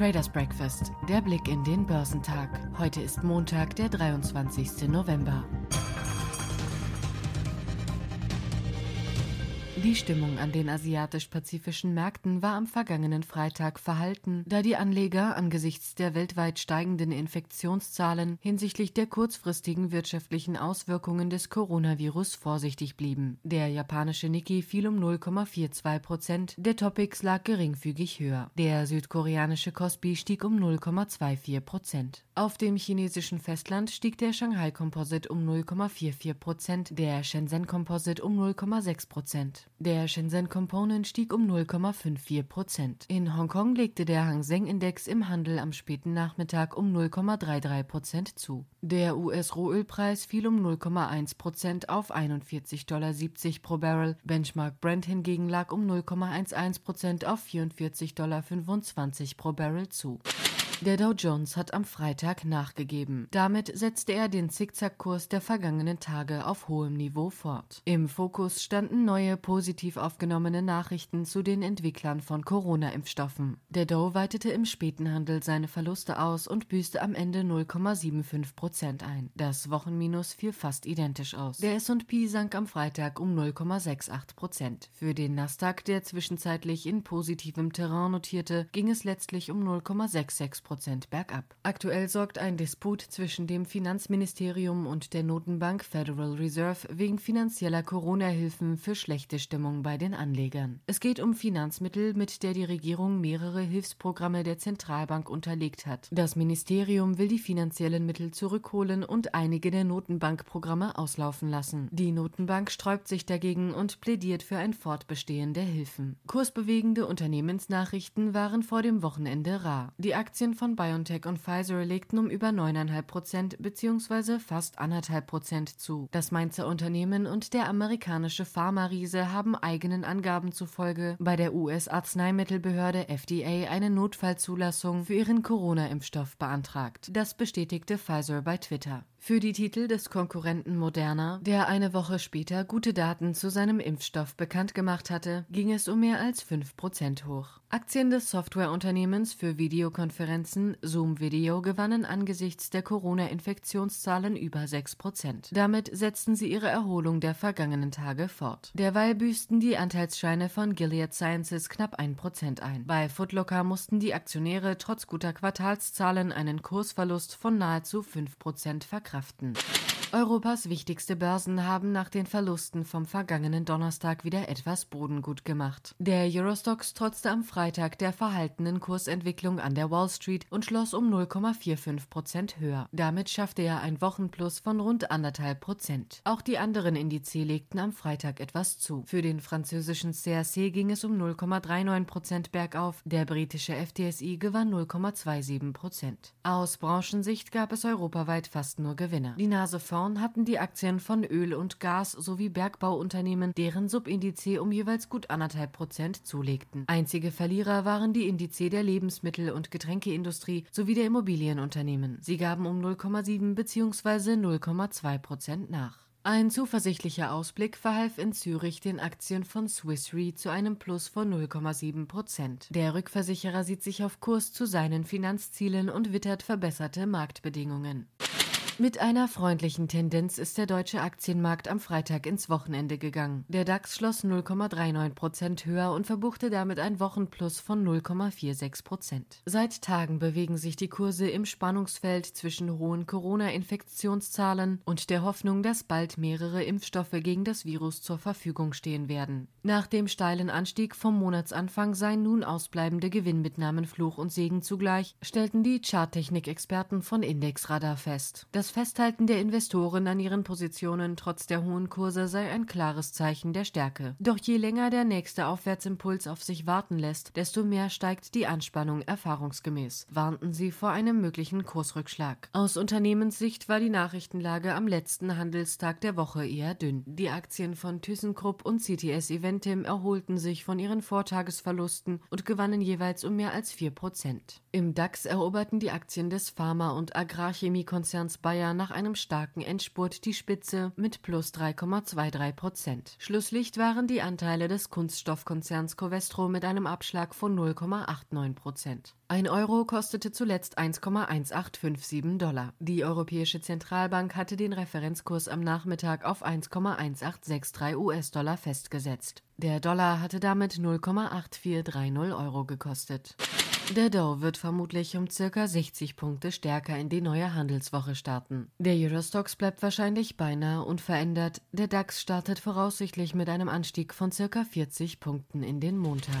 Traders Breakfast, der Blick in den Börsentag. Heute ist Montag, der 23. November. Die Stimmung an den asiatisch-pazifischen Märkten war am vergangenen Freitag verhalten, da die Anleger angesichts der weltweit steigenden Infektionszahlen hinsichtlich der kurzfristigen wirtschaftlichen Auswirkungen des Coronavirus vorsichtig blieben. Der japanische Nikkei fiel um 0,42 Prozent, der Topix lag geringfügig höher. Der südkoreanische Kospi stieg um 0,24 Prozent. Auf dem chinesischen Festland stieg der Shanghai Composite um 0,44 Prozent, der Shenzhen Composite um 0,6 Prozent. Der Shenzhen Component stieg um 0,54 Prozent. In Hongkong legte der Hang Seng Index im Handel am späten Nachmittag um 0,33 Prozent zu. Der US-Rohölpreis fiel um 0,1 Prozent auf 41,70 Dollar pro Barrel. Benchmark Brent hingegen lag um 0,11 Prozent auf 44,25 Dollar pro Barrel zu. Der Dow Jones hat am Freitag nachgegeben. Damit setzte er den Zickzackkurs der vergangenen Tage auf hohem Niveau fort. Im Fokus standen neue positiv aufgenommene Nachrichten zu den Entwicklern von Corona-Impfstoffen. Der Dow weitete im späten Handel seine Verluste aus und büßte am Ende 0,75 Prozent ein. Das Wochenminus fiel fast identisch aus. Der S&P sank am Freitag um 0,68 Prozent. Für den Nasdaq, der zwischenzeitlich in positivem Terrain notierte, ging es letztlich um 0,66 Prozent bergab. Aktuell sorgt ein Disput zwischen dem Finanzministerium und der Notenbank Federal Reserve wegen finanzieller Corona-Hilfen für schlechte Stimmung bei den Anlegern. Es geht um Finanzmittel, mit der die Regierung mehrere Hilfsprogramme der Zentralbank unterlegt hat. Das Ministerium will die finanziellen Mittel zurückholen und einige der Notenbankprogramme auslaufen lassen. Die Notenbank sträubt sich dagegen und plädiert für ein Fortbestehen der Hilfen. Kursbewegende Unternehmensnachrichten waren vor dem Wochenende rar. Die Aktien von BioNTech und Pfizer legten um über 9,5 Prozent bzw. fast 1,5 Prozent zu. Das Mainzer Unternehmen und der amerikanische Pharma-Riese haben eigenen Angaben zufolge bei der US-Arzneimittelbehörde FDA eine Notfallzulassung für ihren Corona-Impfstoff beantragt. Das bestätigte Pfizer bei Twitter für die Titel des Konkurrenten Moderna, der eine Woche später gute Daten zu seinem Impfstoff bekannt gemacht hatte, ging es um mehr als 5% hoch. Aktien des Softwareunternehmens für Videokonferenzen Zoom Video gewannen angesichts der Corona-Infektionszahlen über 6%. Damit setzten sie ihre Erholung der vergangenen Tage fort. Derweil büßten die Anteilsscheine von Gilead Sciences knapp 1% ein. Bei Footlocker mussten die Aktionäre trotz guter Quartalszahlen einen Kursverlust von nahezu 5% verkraften verkraften. Europas wichtigste Börsen haben nach den Verlusten vom vergangenen Donnerstag wieder etwas Boden gut gemacht. Der Eurostox trotzte am Freitag der verhaltenen Kursentwicklung an der Wall Street und schloss um 0,45 Prozent höher. Damit schaffte er ein Wochenplus von rund anderthalb Prozent. Auch die anderen Indizes legten am Freitag etwas zu. Für den französischen CAC ging es um 0,39 Prozent bergauf, der britische FTSI gewann 0,27 Prozent. Aus Branchensicht gab es europaweit fast nur Gewinner. Die Nase vorn Down hatten die Aktien von Öl- und Gas- sowie Bergbauunternehmen, deren Subindize um jeweils gut anderthalb Prozent zulegten. Einzige Verlierer waren die Indize der Lebensmittel- und Getränkeindustrie sowie der Immobilienunternehmen. Sie gaben um 0,7 bzw. 0,2 Prozent nach. Ein zuversichtlicher Ausblick verhalf in Zürich den Aktien von Swiss Re zu einem Plus von 0,7 Prozent. Der Rückversicherer sieht sich auf Kurs zu seinen Finanzzielen und wittert verbesserte Marktbedingungen. Mit einer freundlichen Tendenz ist der deutsche Aktienmarkt am Freitag ins Wochenende gegangen. Der DAX schloss 0,39 Prozent höher und verbuchte damit ein Wochenplus von 0,46 Prozent. Seit Tagen bewegen sich die Kurse im Spannungsfeld zwischen hohen Corona-Infektionszahlen und der Hoffnung, dass bald mehrere Impfstoffe gegen das Virus zur Verfügung stehen werden. Nach dem steilen Anstieg vom Monatsanfang seien nun ausbleibende Gewinnmitnahmen Fluch und Segen zugleich, stellten die Charttechnik-Experten von Indexradar fest. Das Festhalten der Investoren an ihren Positionen trotz der hohen Kurse sei ein klares Zeichen der Stärke. Doch je länger der nächste Aufwärtsimpuls auf sich warten lässt, desto mehr steigt die Anspannung erfahrungsgemäß, warnten sie vor einem möglichen Kursrückschlag. Aus Unternehmenssicht war die Nachrichtenlage am letzten Handelstag der Woche eher dünn. Die Aktien von ThyssenKrupp und CTS Eventim erholten sich von ihren Vortagesverlusten und gewannen jeweils um mehr als 4 Prozent. Im DAX eroberten die Aktien des Pharma- und Agrarchemiekonzerns Bayer Feier nach einem starken Endspurt die Spitze mit plus 3,23 Prozent. Schlusslicht waren die Anteile des Kunststoffkonzerns Covestro mit einem Abschlag von 0,89 Prozent. Ein Euro kostete zuletzt 1,1857 Dollar. Die Europäische Zentralbank hatte den Referenzkurs am Nachmittag auf 1,1863 US-Dollar festgesetzt. Der Dollar hatte damit 0,8430 Euro gekostet. Der Dow wird vermutlich um circa 60 Punkte stärker in die neue Handelswoche starten. Der Eurostox bleibt wahrscheinlich beinahe unverändert. Der DAX startet voraussichtlich mit einem Anstieg von circa 40 Punkten in den Montag.